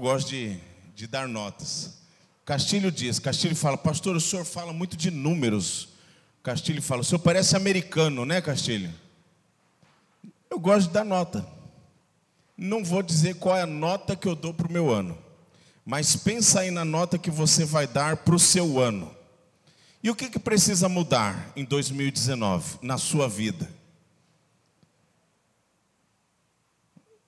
gosto de, de dar notas. Castilho diz, Castilho fala, pastor, o senhor fala muito de números. Castilho fala, o senhor parece americano, né, Castilho? Eu gosto de dar nota. Não vou dizer qual é a nota que eu dou para o meu ano, mas pensa aí na nota que você vai dar para o seu ano. E o que, que precisa mudar em 2019 na sua vida?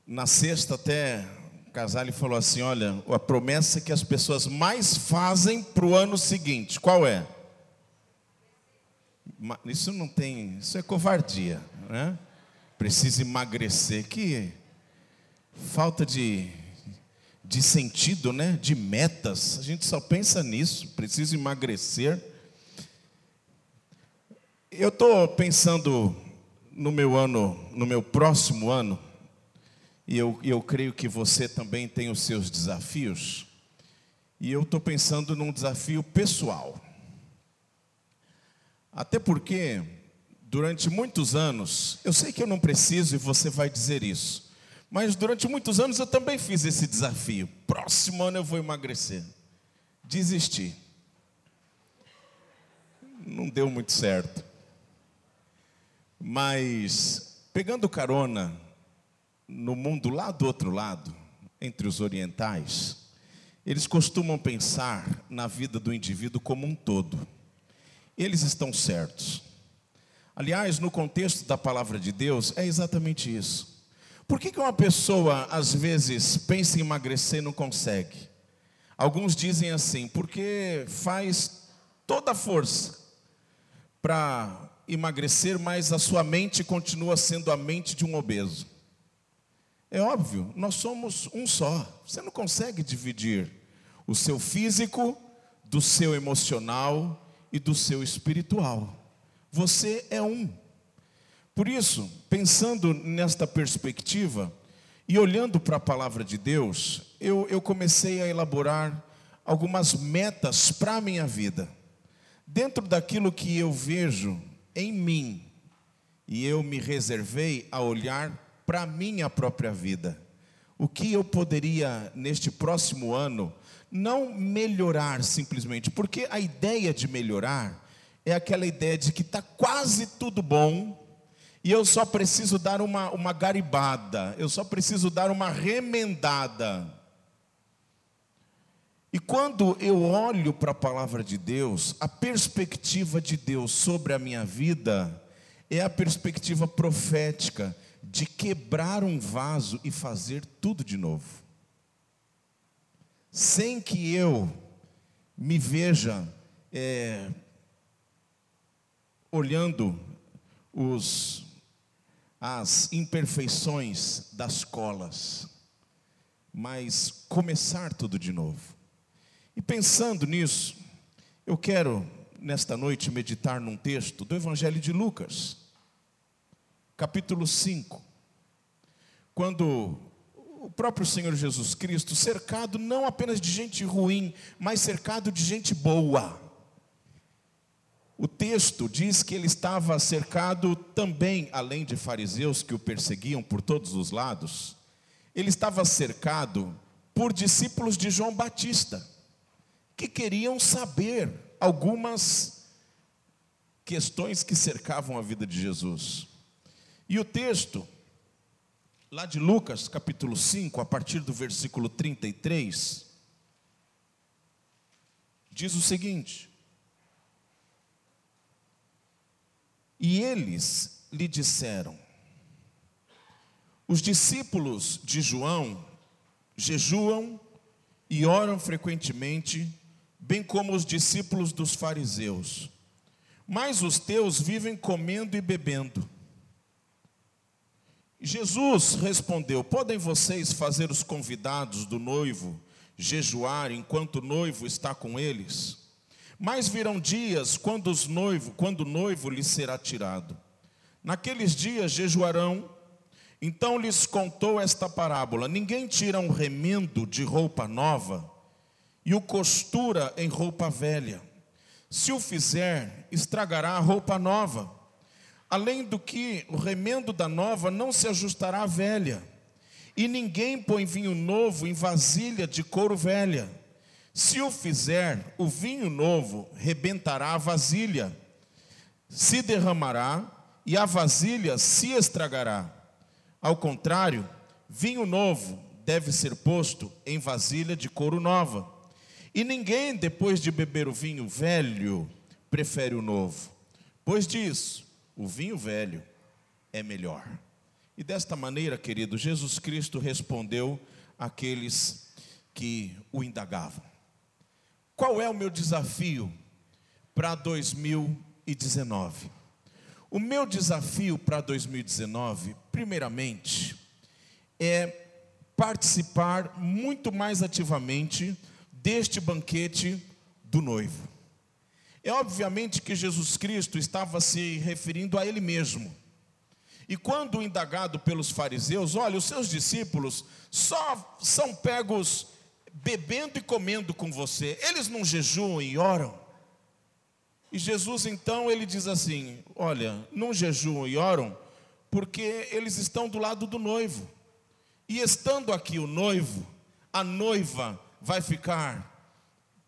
Na sexta até Casale falou assim: olha, a promessa que as pessoas mais fazem para o ano seguinte, qual é? Isso não tem, isso é covardia, né? Precisa emagrecer, que falta de, de sentido, né? De metas, a gente só pensa nisso, precisa emagrecer. Eu estou pensando no meu ano, no meu próximo ano, e eu, eu creio que você também tem os seus desafios. E eu estou pensando num desafio pessoal. Até porque, durante muitos anos, eu sei que eu não preciso e você vai dizer isso, mas durante muitos anos eu também fiz esse desafio. Próximo ano eu vou emagrecer. Desisti. Não deu muito certo. Mas, pegando carona no mundo lá do outro lado, entre os orientais, eles costumam pensar na vida do indivíduo como um todo. Eles estão certos. Aliás, no contexto da palavra de Deus, é exatamente isso. Por que, que uma pessoa, às vezes, pensa em emagrecer e não consegue? Alguns dizem assim, porque faz toda a força para emagrecer, mas a sua mente continua sendo a mente de um obeso. É óbvio, nós somos um só. Você não consegue dividir o seu físico do seu emocional e do seu espiritual. Você é um. Por isso, pensando nesta perspectiva e olhando para a palavra de Deus, eu, eu comecei a elaborar algumas metas para a minha vida. Dentro daquilo que eu vejo em mim, e eu me reservei a olhar para a minha própria vida. O que eu poderia, neste próximo ano, não melhorar simplesmente, porque a ideia de melhorar é aquela ideia de que está quase tudo bom e eu só preciso dar uma, uma garibada, eu só preciso dar uma remendada. E quando eu olho para a palavra de Deus, a perspectiva de Deus sobre a minha vida é a perspectiva profética de quebrar um vaso e fazer tudo de novo. Sem que eu me veja é, olhando os, as imperfeições das colas, mas começar tudo de novo. E pensando nisso, eu quero nesta noite meditar num texto do Evangelho de Lucas capítulo 5, quando o próprio Senhor Jesus Cristo, cercado não apenas de gente ruim, mas cercado de gente boa. O texto diz que ele estava cercado também, além de fariseus que o perseguiam por todos os lados, ele estava cercado por discípulos de João Batista, que queriam saber algumas questões que cercavam a vida de Jesus. E o texto, lá de Lucas, capítulo 5, a partir do versículo 33, diz o seguinte: E eles lhe disseram: Os discípulos de João jejuam e oram frequentemente, bem como os discípulos dos fariseus. Mas os teus vivem comendo e bebendo. Jesus respondeu: Podem vocês fazer os convidados do noivo jejuar enquanto o noivo está com eles? Mas virão dias quando, os noivo, quando o noivo lhes será tirado. Naqueles dias jejuarão. Então lhes contou esta parábola: Ninguém tira um remendo de roupa nova e o costura em roupa velha. Se o fizer, estragará a roupa nova Além do que o remendo da nova não se ajustará à velha, E ninguém põe vinho novo em vasilha de couro velha. Se o fizer, o vinho novo rebentará a vasilha, se derramará e a vasilha se estragará. Ao contrário, vinho novo deve ser posto em vasilha de couro nova. E ninguém, depois de beber o vinho velho, prefere o novo, pois diz: o vinho velho é melhor. E desta maneira, querido, Jesus Cristo respondeu àqueles que o indagavam. Qual é o meu desafio para 2019? O meu desafio para 2019, primeiramente, é participar muito mais ativamente deste banquete do noivo. É obviamente que Jesus Cristo estava se referindo a ele mesmo. E quando indagado pelos fariseus, olha, os seus discípulos só são pegos bebendo e comendo com você, eles não jejuam e oram. E Jesus então ele diz assim: Olha, não jejuam e oram, porque eles estão do lado do noivo. E estando aqui o noivo, a noiva vai ficar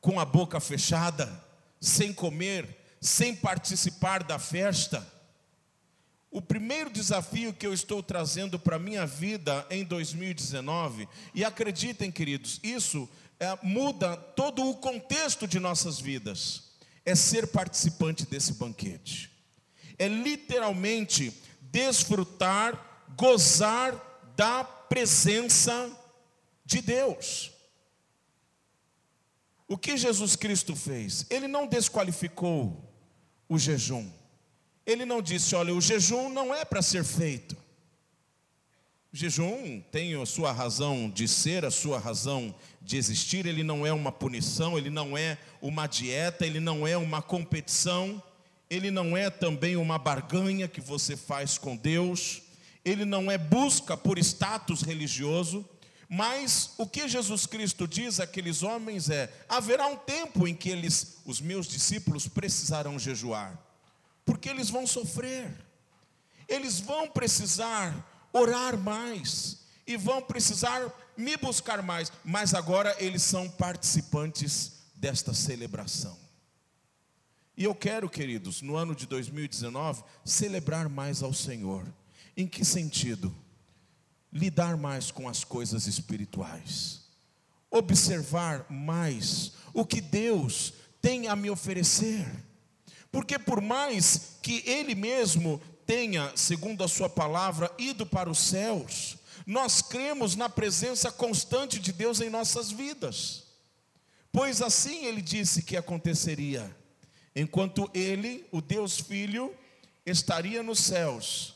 com a boca fechada, sem comer, sem participar da festa. O primeiro desafio que eu estou trazendo para a minha vida em 2019, e acreditem, queridos, isso é, muda todo o contexto de nossas vidas, é ser participante desse banquete, é literalmente desfrutar, gozar da presença de Deus. O que Jesus Cristo fez? Ele não desqualificou o jejum. Ele não disse, olha, o jejum não é para ser feito. O jejum tem a sua razão de ser, a sua razão de existir, ele não é uma punição, ele não é uma dieta, ele não é uma competição, ele não é também uma barganha que você faz com Deus, ele não é busca por status religioso, mas o que Jesus Cristo diz àqueles homens é: haverá um tempo em que eles, os meus discípulos, precisarão jejuar porque eles vão sofrer, eles vão precisar orar mais, e vão precisar me buscar mais, mas agora eles são participantes desta celebração. E eu quero, queridos, no ano de 2019, celebrar mais ao Senhor. Em que sentido? Lidar mais com as coisas espirituais, observar mais o que Deus tem a me oferecer porque por mais que ele mesmo tenha, segundo a sua palavra, ido para os céus, nós cremos na presença constante de Deus em nossas vidas. Pois assim ele disse que aconteceria. Enquanto ele, o Deus Filho, estaria nos céus,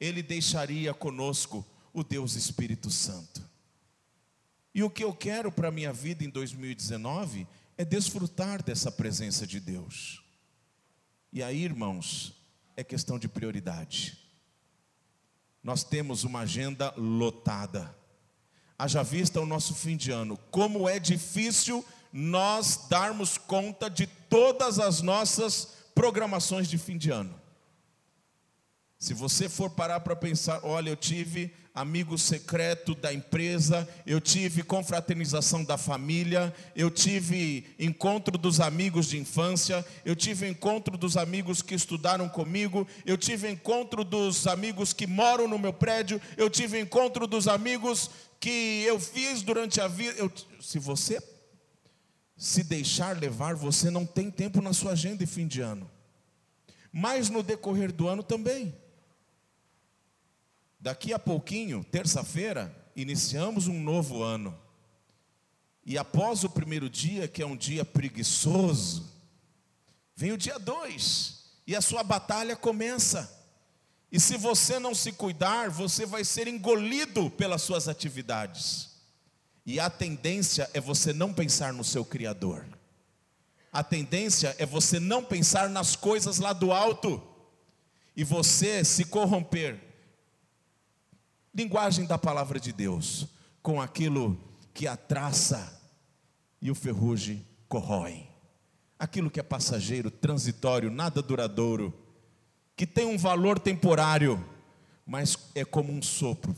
ele deixaria conosco o Deus Espírito Santo. E o que eu quero para a minha vida em 2019 é desfrutar dessa presença de Deus. E aí, irmãos, é questão de prioridade. Nós temos uma agenda lotada. Haja vista o nosso fim de ano. Como é difícil nós darmos conta de todas as nossas programações de fim de ano. Se você for parar para pensar, olha, eu tive amigo secreto da empresa, eu tive confraternização da família, eu tive encontro dos amigos de infância, eu tive encontro dos amigos que estudaram comigo, eu tive encontro dos amigos que moram no meu prédio, eu tive encontro dos amigos que eu fiz durante a vida. Eu, se você se deixar levar, você não tem tempo na sua agenda de fim de ano. Mas no decorrer do ano também. Daqui a pouquinho, terça-feira, iniciamos um novo ano. E após o primeiro dia, que é um dia preguiçoso, vem o dia dois, e a sua batalha começa. E se você não se cuidar, você vai ser engolido pelas suas atividades. E a tendência é você não pensar no seu Criador. A tendência é você não pensar nas coisas lá do alto. E você se corromper linguagem da palavra de Deus, com aquilo que a traça e o ferrugem corroem. Aquilo que é passageiro, transitório, nada duradouro, que tem um valor temporário, mas é como um sopro,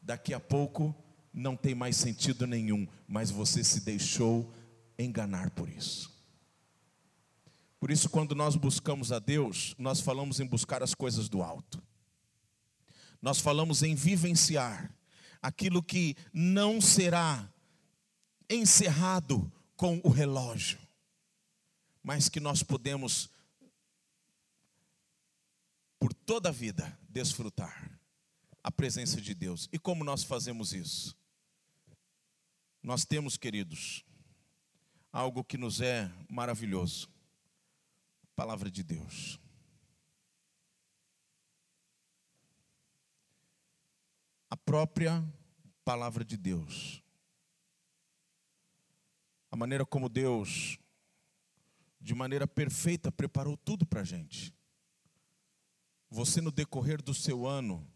daqui a pouco não tem mais sentido nenhum, mas você se deixou enganar por isso. Por isso, quando nós buscamos a Deus, nós falamos em buscar as coisas do alto. Nós falamos em vivenciar aquilo que não será encerrado com o relógio, mas que nós podemos, por toda a vida, desfrutar a presença de Deus. E como nós fazemos isso? Nós temos, queridos, algo que nos é maravilhoso palavra de Deus. A própria palavra de Deus. A maneira como Deus, de maneira perfeita, preparou tudo para a gente. Você, no decorrer do seu ano,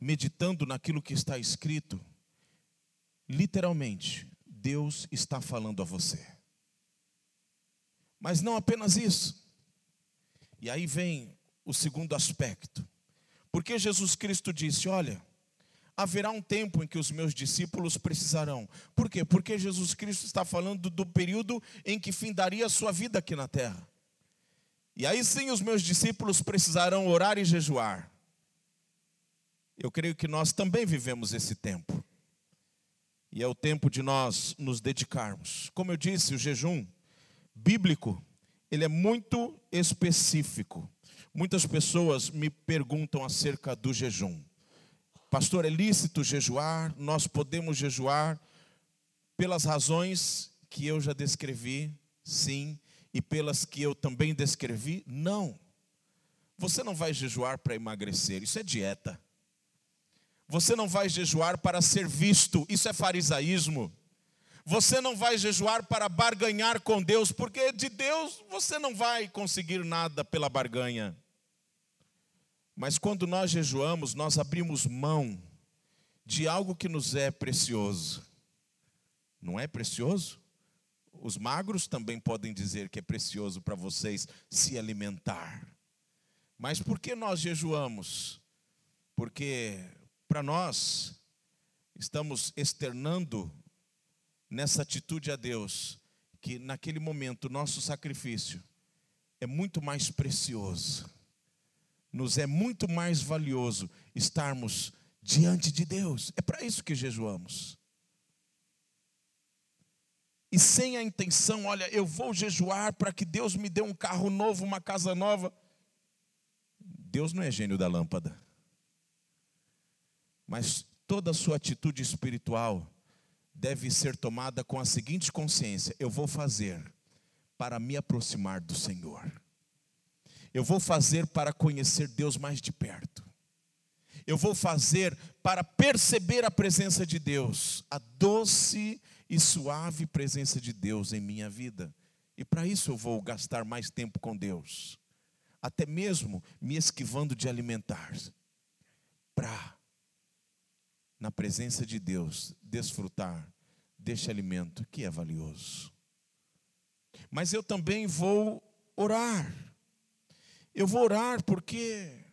meditando naquilo que está escrito, literalmente, Deus está falando a você. Mas não apenas isso. E aí vem o segundo aspecto. Porque Jesus Cristo disse: Olha, haverá um tempo em que os meus discípulos precisarão. Por quê? Porque Jesus Cristo está falando do período em que findaria a sua vida aqui na terra. E aí sim os meus discípulos precisarão orar e jejuar. Eu creio que nós também vivemos esse tempo. E é o tempo de nós nos dedicarmos. Como eu disse, o jejum bíblico, ele é muito específico. Muitas pessoas me perguntam acerca do jejum. Pastor, é lícito jejuar? Nós podemos jejuar pelas razões que eu já descrevi? Sim. E pelas que eu também descrevi? Não. Você não vai jejuar para emagrecer, isso é dieta. Você não vai jejuar para ser visto, isso é farisaísmo. Você não vai jejuar para barganhar com Deus, porque de Deus você não vai conseguir nada pela barganha. Mas quando nós jejuamos, nós abrimos mão de algo que nos é precioso. Não é precioso? Os magros também podem dizer que é precioso para vocês se alimentar. Mas por que nós jejuamos? Porque para nós estamos externando nessa atitude a Deus, que naquele momento o nosso sacrifício é muito mais precioso, nos é muito mais valioso estarmos diante de Deus. É para isso que jejuamos. E sem a intenção, olha, eu vou jejuar para que Deus me dê um carro novo, uma casa nova. Deus não é gênio da lâmpada. Mas toda a sua atitude espiritual deve ser tomada com a seguinte consciência: eu vou fazer para me aproximar do Senhor. Eu vou fazer para conhecer Deus mais de perto. Eu vou fazer para perceber a presença de Deus, a doce e suave presença de Deus em minha vida. E para isso eu vou gastar mais tempo com Deus, até mesmo me esquivando de alimentar, para na presença de Deus, desfrutar deste alimento que é valioso. Mas eu também vou orar. Eu vou orar porque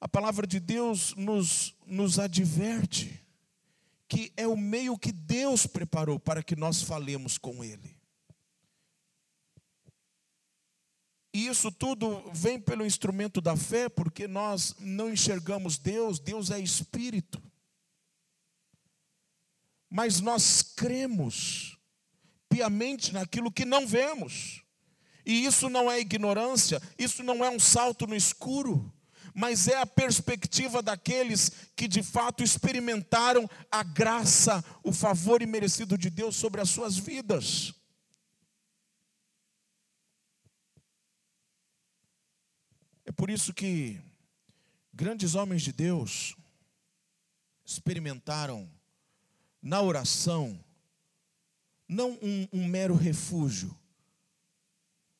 a palavra de Deus nos, nos adverte que é o meio que Deus preparou para que nós falemos com Ele. E isso tudo vem pelo instrumento da fé, porque nós não enxergamos Deus, Deus é Espírito. Mas nós cremos piamente naquilo que não vemos. E isso não é ignorância, isso não é um salto no escuro, mas é a perspectiva daqueles que de fato experimentaram a graça, o favor imerecido de Deus sobre as suas vidas. Por isso que grandes homens de Deus experimentaram na oração não um, um mero refúgio,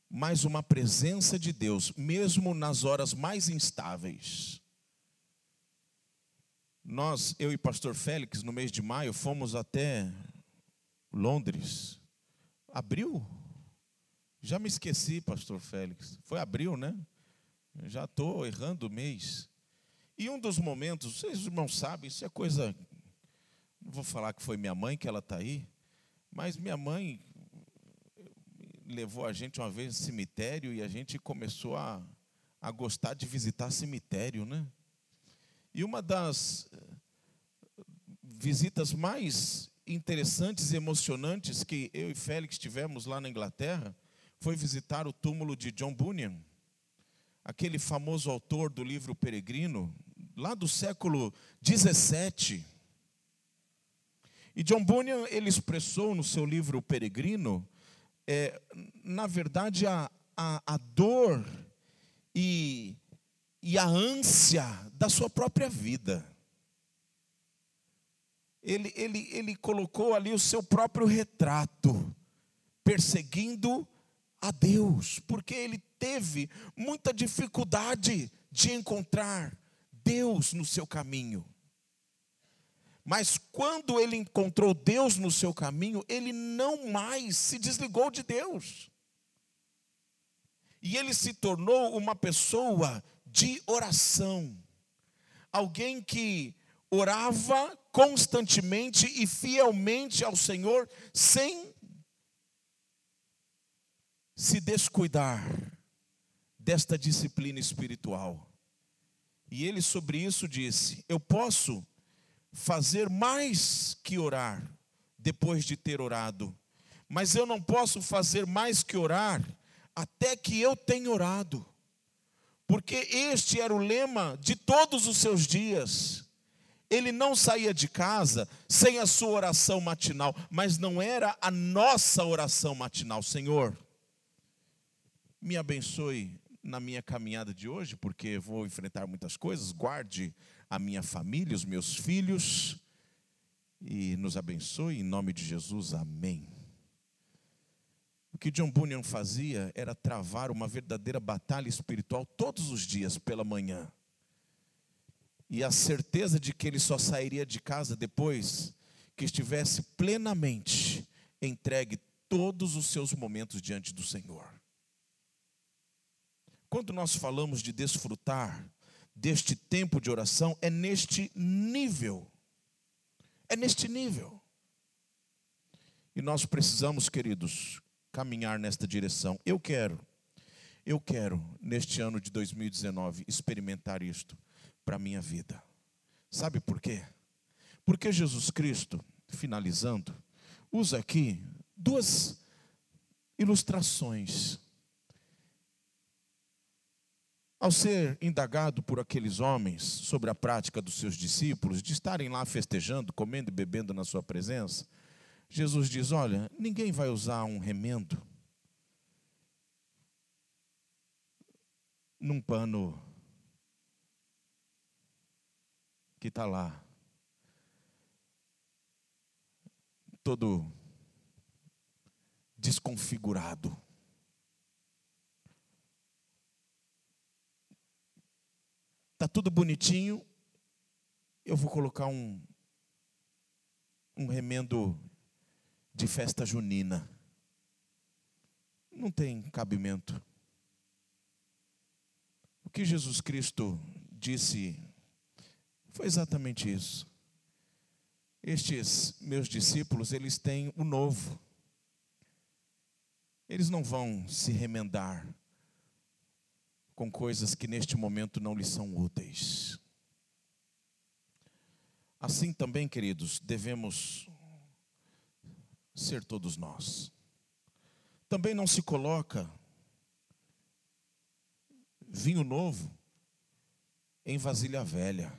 mas uma presença de Deus, mesmo nas horas mais instáveis. Nós, eu e pastor Félix, no mês de maio, fomos até Londres. Abril? Já me esqueci, pastor Félix. Foi abril, né? Já estou errando o mês. E um dos momentos, vocês irmãos sabem, isso é coisa. Não vou falar que foi minha mãe que ela está aí, mas minha mãe levou a gente uma vez no cemitério e a gente começou a, a gostar de visitar cemitério, né? E uma das eh, visitas mais interessantes e emocionantes que eu e Félix tivemos lá na Inglaterra foi visitar o túmulo de John Bunyan, aquele famoso autor do livro Peregrino, lá do século 17. E John Bunyan ele expressou no seu livro Peregrino, é, na verdade, a, a, a dor e, e a ânsia da sua própria vida. Ele, ele, ele colocou ali o seu próprio retrato, perseguindo a Deus, porque ele teve muita dificuldade de encontrar Deus no seu caminho. Mas quando ele encontrou Deus no seu caminho, ele não mais se desligou de Deus. E ele se tornou uma pessoa de oração. Alguém que orava constantemente e fielmente ao Senhor, sem se descuidar desta disciplina espiritual. E ele sobre isso disse: Eu posso fazer mais que orar depois de ter orado, mas eu não posso fazer mais que orar até que eu tenha orado, porque este era o lema de todos os seus dias. Ele não saía de casa sem a sua oração matinal, mas não era a nossa oração matinal, Senhor. Me abençoe na minha caminhada de hoje, porque vou enfrentar muitas coisas. Guarde a minha família, os meus filhos e nos abençoe em nome de Jesus. Amém. O que John Bunyan fazia era travar uma verdadeira batalha espiritual todos os dias pela manhã. E a certeza de que ele só sairia de casa depois que estivesse plenamente entregue todos os seus momentos diante do Senhor. Quando nós falamos de desfrutar deste tempo de oração, é neste nível. É neste nível. E nós precisamos, queridos, caminhar nesta direção. Eu quero, eu quero, neste ano de 2019, experimentar isto para a minha vida. Sabe por quê? Porque Jesus Cristo, finalizando, usa aqui duas ilustrações ao ser indagado por aqueles homens sobre a prática dos seus discípulos, de estarem lá festejando, comendo e bebendo na sua presença, Jesus diz: Olha, ninguém vai usar um remendo num pano que está lá, todo desconfigurado. Está tudo bonitinho. Eu vou colocar um, um remendo de festa junina. Não tem cabimento. O que Jesus Cristo disse foi exatamente isso. Estes meus discípulos, eles têm o novo. Eles não vão se remendar com coisas que neste momento não lhes são úteis. Assim também, queridos, devemos ser todos nós. Também não se coloca vinho novo em vasilha velha.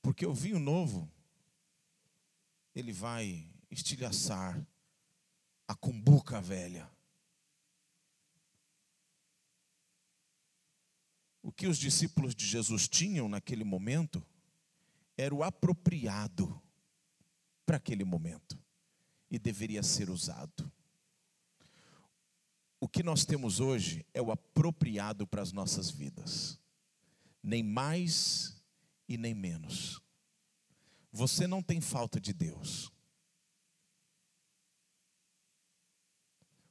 Porque o vinho novo ele vai estilhaçar a cumbuca velha. O que os discípulos de Jesus tinham naquele momento era o apropriado para aquele momento e deveria ser usado. O que nós temos hoje é o apropriado para as nossas vidas, nem mais e nem menos. Você não tem falta de Deus.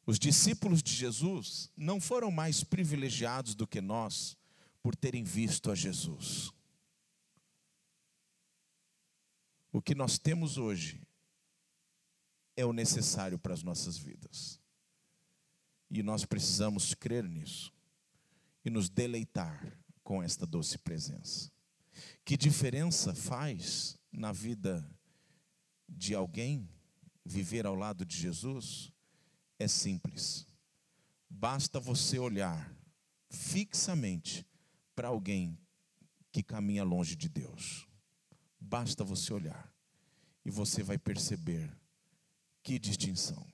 Os discípulos de Jesus não foram mais privilegiados do que nós por terem visto a Jesus. O que nós temos hoje é o necessário para as nossas vidas. E nós precisamos crer nisso e nos deleitar com esta doce presença. Que diferença faz na vida de alguém viver ao lado de Jesus? É simples. Basta você olhar fixamente para alguém que caminha longe de Deus. Basta você olhar e você vai perceber que distinção.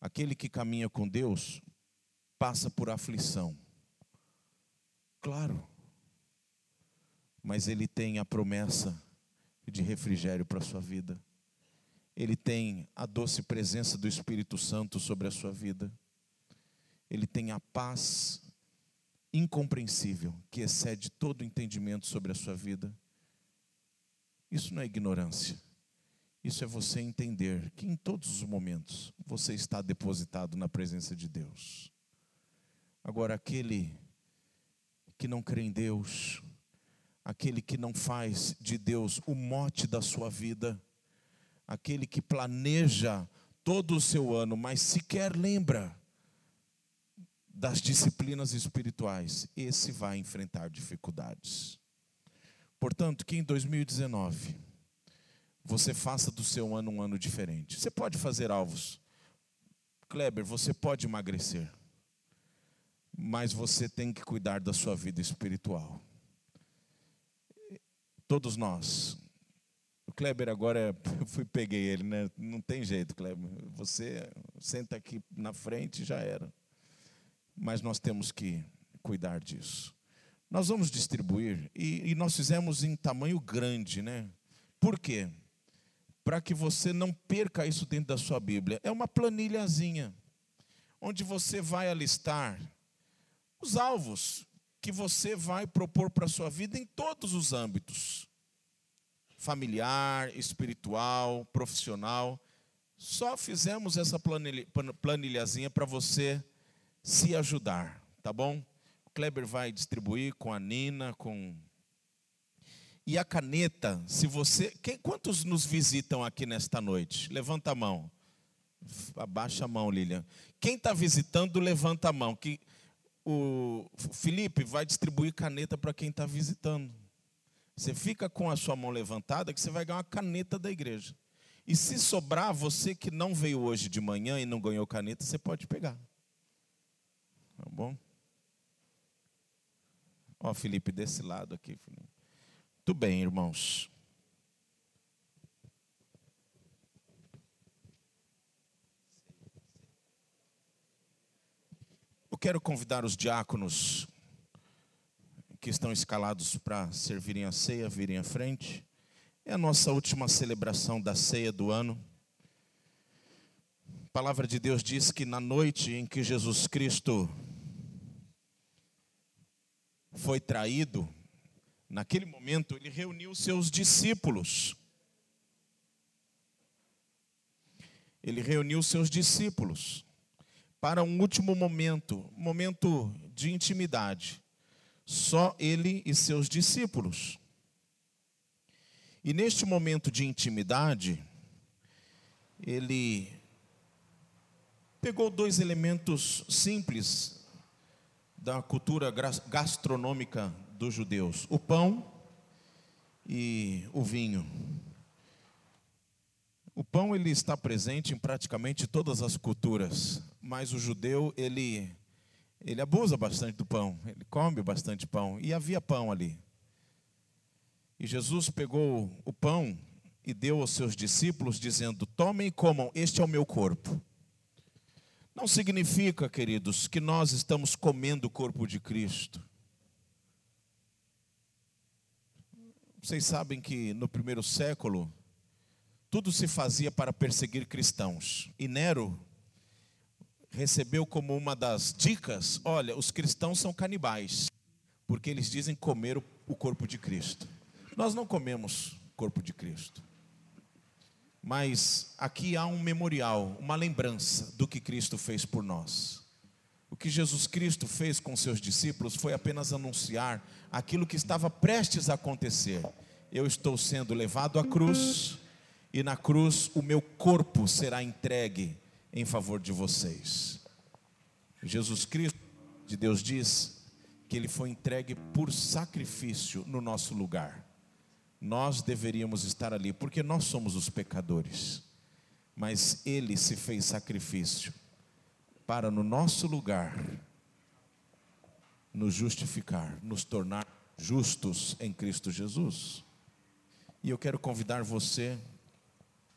Aquele que caminha com Deus passa por aflição. Claro. Mas ele tem a promessa de refrigério para a sua vida. Ele tem a doce presença do Espírito Santo sobre a sua vida. Ele tem a paz incompreensível que excede todo entendimento sobre a sua vida. Isso não é ignorância. Isso é você entender que em todos os momentos você está depositado na presença de Deus. Agora, aquele que não crê em Deus, aquele que não faz de Deus o mote da sua vida, aquele que planeja todo o seu ano, mas sequer lembra das disciplinas espirituais, esse vai enfrentar dificuldades. Portanto, que em 2019 você faça do seu ano um ano diferente. Você pode fazer alvos. Kleber, você pode emagrecer. Mas você tem que cuidar da sua vida espiritual. Todos nós. O Kleber agora, é, eu fui peguei ele, né? Não tem jeito, Kleber. Você senta aqui na frente e já era mas nós temos que cuidar disso. Nós vamos distribuir, e, e nós fizemos em tamanho grande, né? Por quê? Para que você não perca isso dentro da sua Bíblia. É uma planilhazinha, onde você vai alistar os alvos que você vai propor para a sua vida em todos os âmbitos familiar, espiritual, profissional. Só fizemos essa planilhazinha para você se ajudar, tá bom? O Kleber vai distribuir com a Nina, com. E a caneta, se você. Quem, quantos nos visitam aqui nesta noite? Levanta a mão. Abaixa a mão, Lilian. Quem está visitando, levanta a mão. Que o Felipe vai distribuir caneta para quem está visitando. Você fica com a sua mão levantada que você vai ganhar uma caneta da igreja. E se sobrar, você que não veio hoje de manhã e não ganhou caneta, você pode pegar. Tá bom? Ó, Felipe, desse lado aqui. Muito bem, irmãos. Eu quero convidar os diáconos que estão escalados para servirem a ceia, virem à frente. É a nossa última celebração da ceia do ano. A palavra de Deus diz que na noite em que Jesus Cristo foi traído, naquele momento ele reuniu seus discípulos. Ele reuniu seus discípulos para um último momento, momento de intimidade. Só ele e seus discípulos. E neste momento de intimidade, ele pegou dois elementos simples da cultura gastronômica dos judeus: o pão e o vinho. O pão ele está presente em praticamente todas as culturas, mas o judeu ele ele abusa bastante do pão, ele come bastante pão e havia pão ali. E Jesus pegou o pão e deu aos seus discípulos dizendo: "Tomem e comam, este é o meu corpo". Não significa, queridos, que nós estamos comendo o corpo de Cristo. Vocês sabem que no primeiro século, tudo se fazia para perseguir cristãos. E Nero recebeu como uma das dicas: olha, os cristãos são canibais, porque eles dizem comer o corpo de Cristo. Nós não comemos o corpo de Cristo. Mas aqui há um memorial, uma lembrança do que Cristo fez por nós. O que Jesus Cristo fez com seus discípulos foi apenas anunciar aquilo que estava prestes a acontecer. Eu estou sendo levado à cruz, e na cruz o meu corpo será entregue em favor de vocês. Jesus Cristo, de Deus diz que ele foi entregue por sacrifício no nosso lugar. Nós deveríamos estar ali porque nós somos os pecadores. Mas ele se fez sacrifício para no nosso lugar nos justificar, nos tornar justos em Cristo Jesus. E eu quero convidar você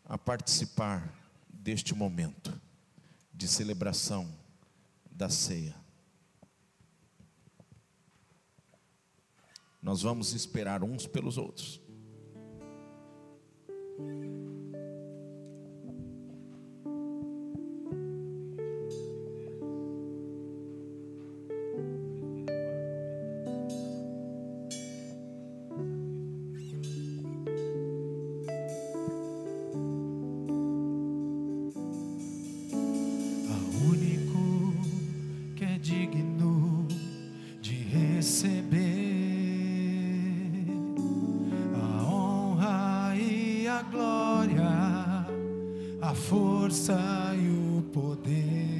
a participar deste momento de celebração da ceia. Nós vamos esperar uns pelos outros. Música a glória, a força e o poder.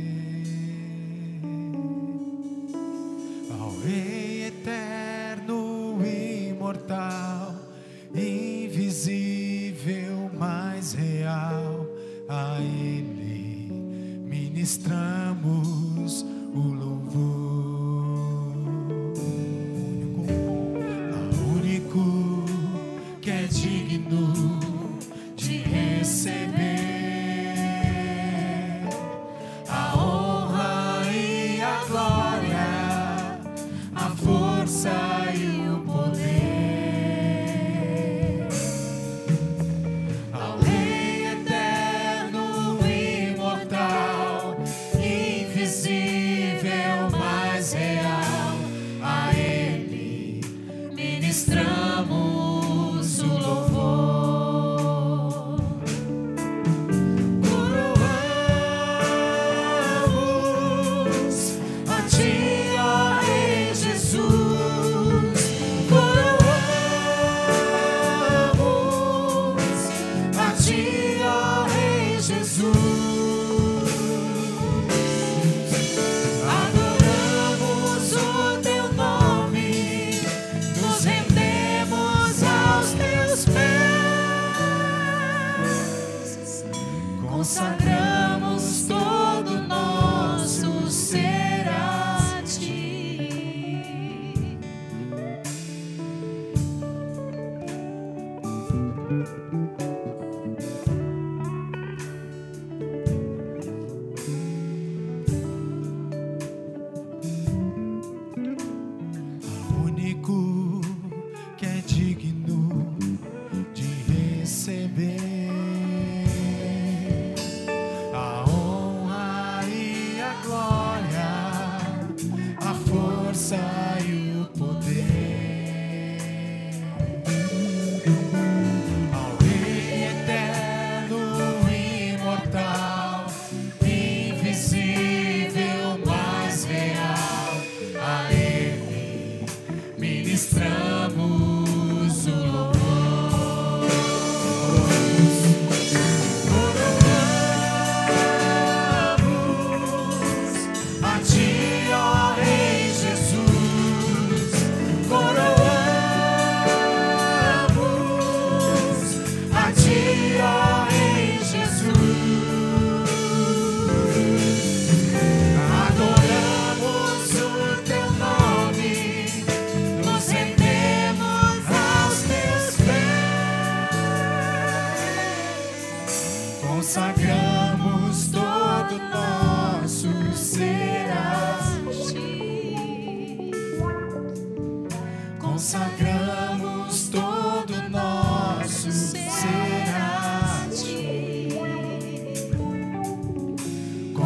Força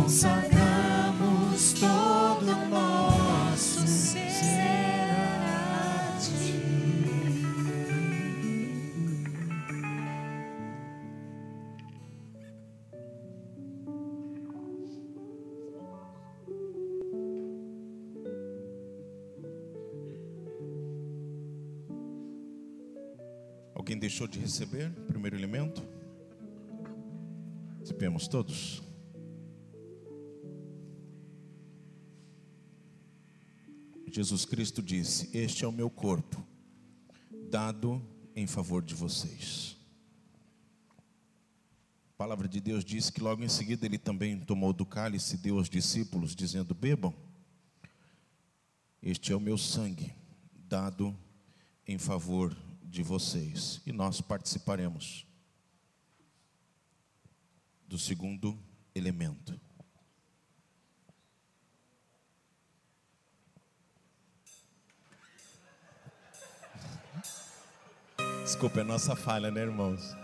Consagramos todo o nosso ser a ti. Alguém deixou de receber o primeiro elemento? Recebemos todos. Jesus Cristo disse: Este é o meu corpo, dado em favor de vocês. A palavra de Deus diz que logo em seguida ele também tomou do cálice e deu aos discípulos, dizendo: Bebam, este é o meu sangue, dado em favor de vocês. E nós participaremos do segundo elemento. Desculpa, é nossa falha, né, irmãos?